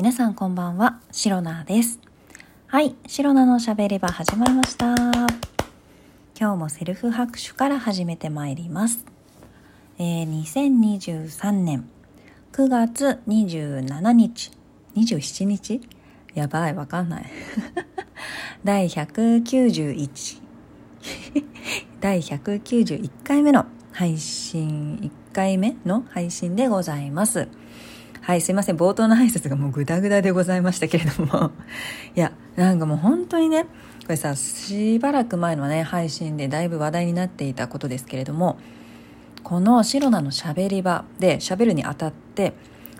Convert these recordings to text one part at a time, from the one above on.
皆さんこんばんは、シロナです。はい、シロナのしゃべり場始まりました。今日もセルフ拍手から始めてまいります。えー、2023年9月27日、27日やばい、わかんない。第191第191回目の配信、1回目の配信でございます。はい、すいません。冒頭の挨拶がもうグダグダでございましたけれども。いや、なんかもう本当にね、これさ、しばらく前のね、配信でだいぶ話題になっていたことですけれども、このシロナのしゃべり場で喋るにあたって、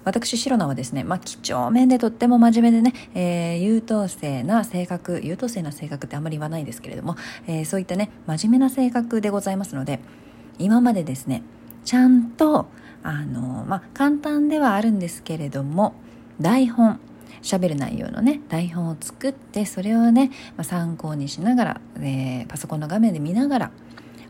私、シロナはですね、まあ、几帳面でとっても真面目でね、えー、優等生な性格、優等生な性格ってあんまり言わないですけれども、えー、そういったね、真面目な性格でございますので、今までですね、ちゃんとあのまあ簡単ではあるんですけれども台本喋る内容のね台本を作ってそれをね、まあ、参考にしながら、えー、パソコンの画面で見ながら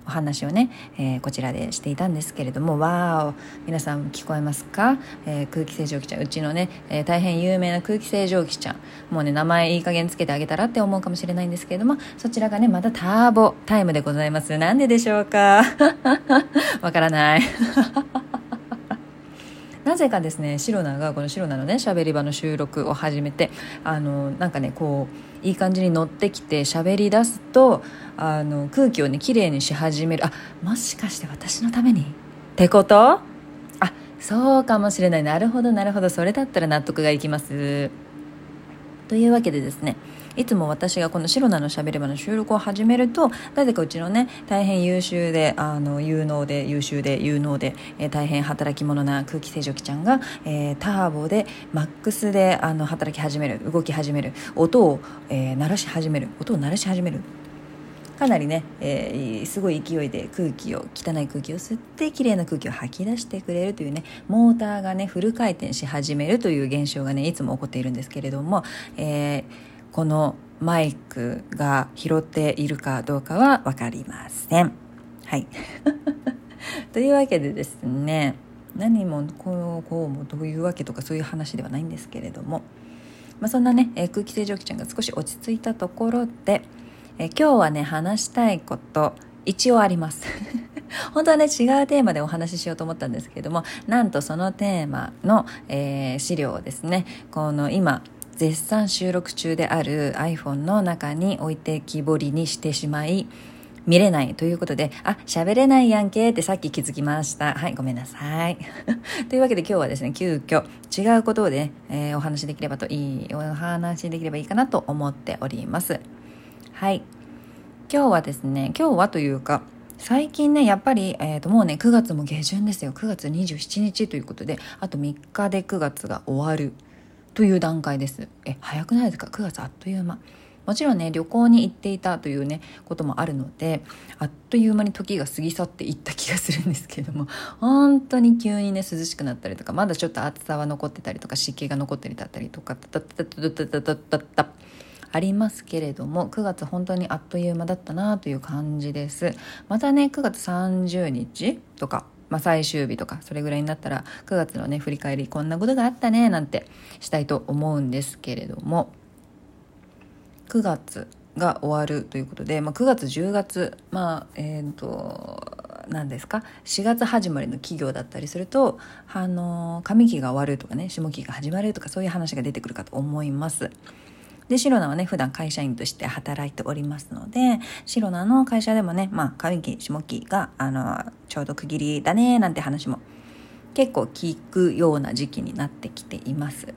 お話をね、えー、こちらでしていたんですけれどもわーお皆さん聞こえますか、えー、空気清浄機ちゃんうちのね、えー、大変有名な空気清浄機ちゃんもうね名前いい加減つけてあげたらって思うかもしれないんですけれどもそちらがねまたターボタイムでございます。なんででしょうか？わからない。なぜかですねシロナがこのシロナのね喋り場の収録を始めてあのなんかねこういい感じに乗ってきて喋り出すとあの空気をね綺麗にし始める。あもしかして私のために？ってこと？あそうかもしれない。なるほどなるほど。それだったら納得がいきます。というわけでですねいつも私がこのシロナのしゃべり場の収録を始めるとなぜかうちのね大変優秀であの有能で優秀で有能で、えー、大変働き者な空気清浄機ちゃんが、えー、ターボでマックスであの働き始める動き始める音を、えー、鳴らし始める音を鳴らし始めるかなりね、えー、すごい勢いで空気を汚い空気を吸って綺麗な空気を吐き出してくれるというねモーターがねフル回転し始めるという現象がねいつも起こっているんですけれども、えーこのマイクが拾っているかどうかは分かりません。はい。というわけでですね何もこうこうもどういうわけとかそういう話ではないんですけれども、まあ、そんなね、え空気清浄機ちゃんが少し落ち着いたところで、え今日はね話したいこと一応あります。本当はね違うテーマでお話ししようと思ったんですけれどもなんとそのテーマの、えー、資料をですねこの今絶賛収録中である iPhone の中に置いてきぼりにしてしまい見れないということで、あ、喋れないやんけってさっき気づきました。はい、ごめんなさい。というわけで今日はですね、急遽違うことで、ね、えー、お話しできればといい、お話できればいいかなと思っております。はい。今日はですね、今日はというか、最近ね、やっぱり、えー、ともうね、9月も下旬ですよ。9月27日ということで、あと3日で9月が終わる。という段階ですえ早くないですか？9月あっという間もちろんね旅行に行っていたというねこともあるのであっという間に時が過ぎ去っていった気がするんですけども本当に急にね涼しくなったりとかまだちょっと暑さは残ってたりとか湿気が残ったりだったりとかタタタタタタタタタありますけれども9月本当にあっという間だったなという感じですまたね9月30日とかまあ、最終日とかそれぐらいになったら9月のね振り返りこんなことがあったねなんてしたいと思うんですけれども9月が終わるということで、まあ、9月10月まあえっ、ー、と何ですか4月始まりの企業だったりするとあの上期が終わるとかね下期が始まるとかそういう話が出てくるかと思います。で、シロナはね、普段会社員として働いておりますので、シロナの会社でもね、まあ、上期、下期が、あの、ちょうど区切りだね、なんて話も結構聞くような時期になってきています。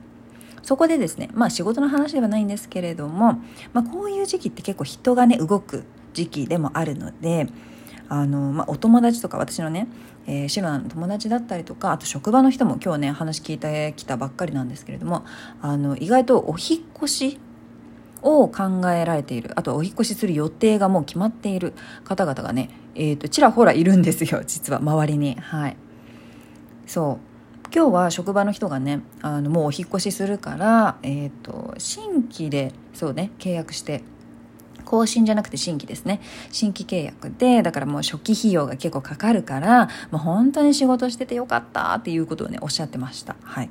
そこでですね、まあ仕事の話ではないんですけれども、まあこういう時期って結構人がね、動く時期でもあるので、あの、まあ、お友達とか私のね、えー、シロナの友達だったりとかあと職場の人も今日ね話聞いてきたばっかりなんですけれどもあの意外とお引越しを考えられている。あとはお引越しする予定がもう決まっている。方々がね、えーと、ちらほらいるんですよ 実は周りに。はい。そう。今日は職場の人がねあのもうお引越しするから、えーと、新規でそうね契約して。更新じゃなくて新規ですね。新規契約でだからもう初期費用が結構かかるからもう本当に仕事しててよかったっていうことをねおっしゃってました。はい。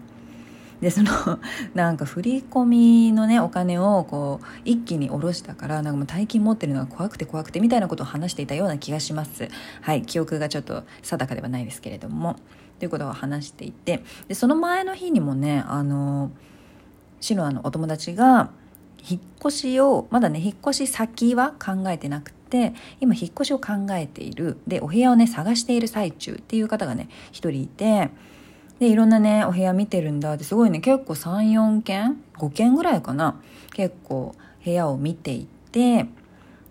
でその なんか振り込みのねお金をこう一気に下ろしたからなんかもう大金持ってるのが怖くて怖くてみたいなことを話していたような気がします。はい記憶がちょっと定かではないですけれども。ということを話していて。でその前の日にもねあのシロアのお友達が引っ越しをまだね引っ越し先は考えてなくて今引っ越しを考えている。でお部屋をね探している最中っていう方がね一人いてでいろんなねお部屋見てるんだってすごいね。結構34軒5軒ぐらいかな。結構部屋を見ていて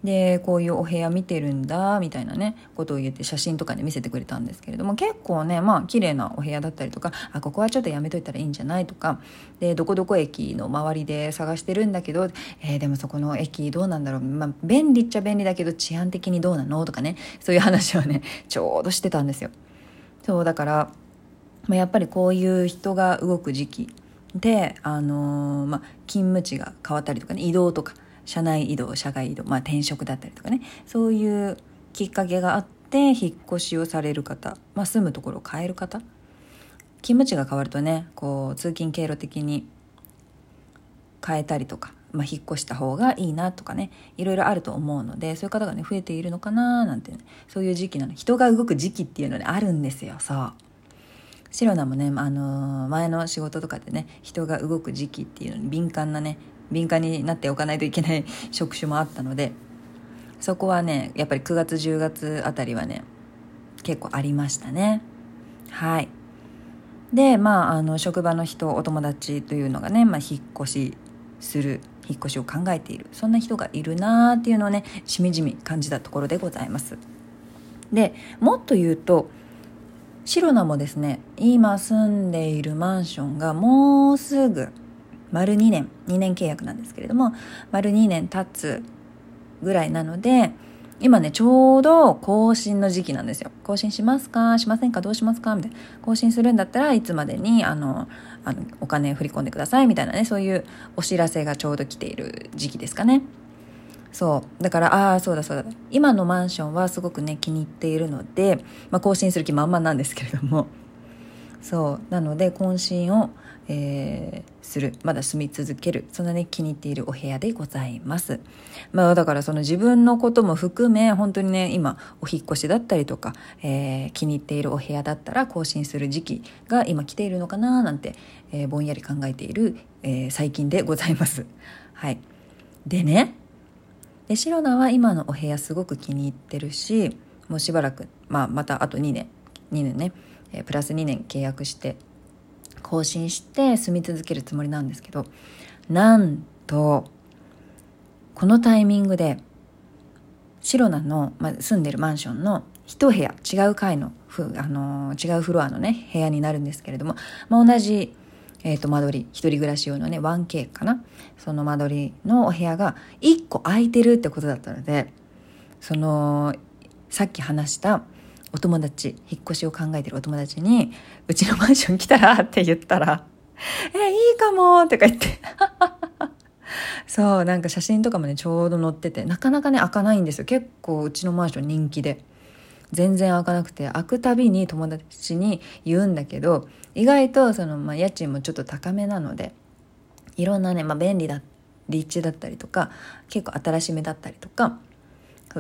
でこういうお部屋見てるんだみたいなねことを言って写真とかで見せてくれたんですけれども結構ねまあ綺麗なお部屋だったりとかあここはちょっとやめといたらいいんじゃないとかでどこどこ駅の周りで探してるんだけど、えー、でもそこの駅どうなんだろう、まあ、便利っちゃ便利だけど治安的にどうなの？とかねそういう話をねちょうどしてたんですよ。そうだからまあ、やっぱりこういう人が動く時期で、あのー、まあ、勤務地が変わったりとかね移動とか社内移動社外移動、まあ、転職だったりとかねそういうきっかけがあって引っ越しをされる方、まあ、住むところを変える方勤務地が変わるとねこう通勤経路的に変えたりとか、まあ、引っ越した方がいいなとかねいろいろあると思うのでそういう方がね増えているのかななんて、ね、そういう時期なの人が動く時期っていうのねあるんですよそう。シロナもね、あのー、前の仕事とかでね人が動く時期っていうのに敏感なね敏感になっておかないといけない 職種もあったのでそこはねやっぱり9月10月あたりはね結構ありましたね。はい。でまああの職場の人お友達というのがね、まあ、引っ越しする引っ越しを考えているそんな人がいるなーっていうのをねしみじみ感じたところでございます。でもっと言うとシロナもですね今住んでいるマンションがもうすぐ丸2年2年契約なんですけれども丸2年経つぐらいなので今ねちょうど更新の時期なんですよ。更新しますか？しませんか？どうしますか？みたいな。更新するんだったらいつまでにあのあのお金振り込んでくださいみたいなねそういうお知らせがちょうど来ている時期ですかね。そう。だからああそうだそうだ。今のマンションはすごくね気に入っているので、まあ、更新する気満々なんですけれども。そう。なので更新を、えー、する。まだ住み続ける。そんなね気に入っているお部屋でございます。まあだからその自分のことも含め本当にね今お引越しだったりとか、えー、気に入っているお部屋だったら更新する時期が今来ているのかななんて、えー、ぼんやり考えている、え最近でございます。はい。でねでシロナは今のお部屋すごく気に入ってるしもうしばらく、まあ、またあと2年2年ね、え、プラス2年契約して更新して住み続けるつもりなんですけどなんとこのタイミングでシロナの、まあ、住んでるマンションの一部屋違う階のふ、あのー、違うフロアのね部屋になるんですけれども、まあ、同じえっ、ー、と、間取り、一人暮らし用のね、1K かなその間取りのお部屋が1個空いてるってことだったので、その、さっき話したお友達、引っ越しを考えてるお友達に、うちのマンション来たらって言ったら、え、いいかもとか言って そう、なんか写真とかもね、ちょうど載ってて、なかなかね、開かないんですよ。結構うちのマンション人気で。全然開かなくて開くたびに友達に言うんだけど意外とその、まあ、家賃もちょっと高めなのでいろんなね、まあ、便利だ立地だったりとか結構新しめだったりとか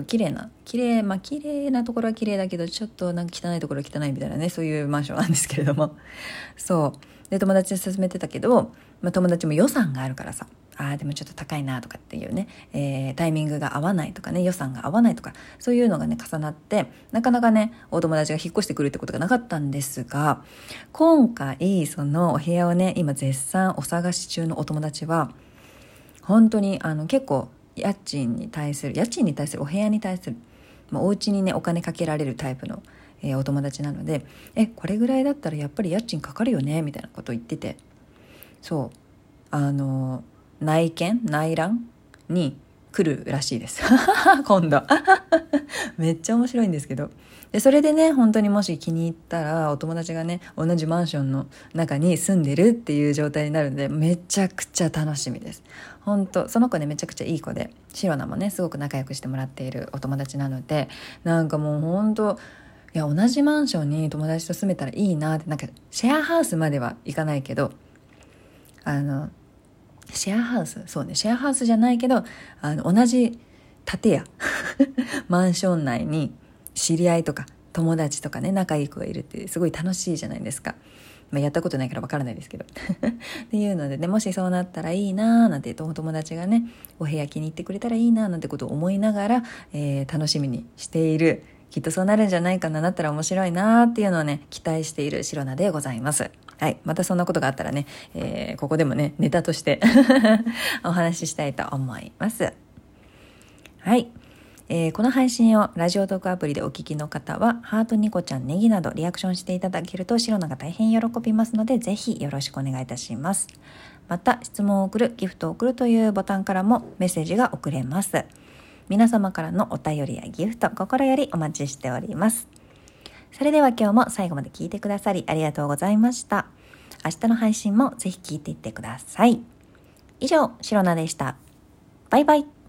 綺麗な綺麗まあ綺麗なところは綺麗だけどちょっとなんか汚いところは汚いみたいなねそういうマンションなんですけれども。そう。で友達に勧めてたけど、まあ、友達も予算があるからさ。ああでもちょっと高いなとかっていうね、えー、タイミングが合わないとかね予算が合わないとかそういうのがね重なってなかなかねお友達が引っ越してくるってことがなかったんですが今回そのお部屋をね今絶賛お探し中のお友達は本当にあの結構家賃に対する家賃に対するお部屋に対する、まあ、お家にねお金かけられるタイプの、えー、お友達なのでえこれぐらいだったらやっぱり家賃かかるよねみたいなことを言っててそうあの内見内覧に来るらしいです。今度。めっちゃ面白いんですけど。でそれでね本当にもし気に入ったらお友達がね同じマンションの中に住んでるっていう状態になるんでめちゃくちゃ楽しみです。本当その子ねめちゃくちゃいい子でシロナもねすごく仲良くしてもらっているお友達なのでなんかもう本当いや同じマンションに友達と住めたらいいなってなんかシェアハウスまではいかないけどあのシェアハウスそうねシェアハウスじゃないけどあの同じ建屋 マンション内に知り合いとか友達とかね仲いい子がいるってすごい楽しいじゃないですか。まあ、やったことないからわからないですけど。っていうのでね、もしそうなったらいいなーなんてお友達がね、お部屋気に入ってくれたらいいなーなんてことを思いながら、えー、楽しみにしている、きっとそうなるんじゃないかな、なったら面白いなーっていうのをね、期待している白菜でございます。はい。またそんなことがあったらね、えー、ここでもね、ネタとして お話ししたいと思います。はい。えー、この配信をラジオトークアプリでお聞きの方は、ハートニコちゃん、ネギなどリアクションしていただけると、白菜が大変喜びますので、ぜひよろしくお願いいたします。また、質問を送る、ギフトを送るというボタンからもメッセージが送れます。皆様からのお便りやギフト、心よりお待ちしております。それでは今日も最後まで聞いてくださりありがとうございました。明日の配信もぜひ聞いていってください。以上、シロナでした。バイバイ。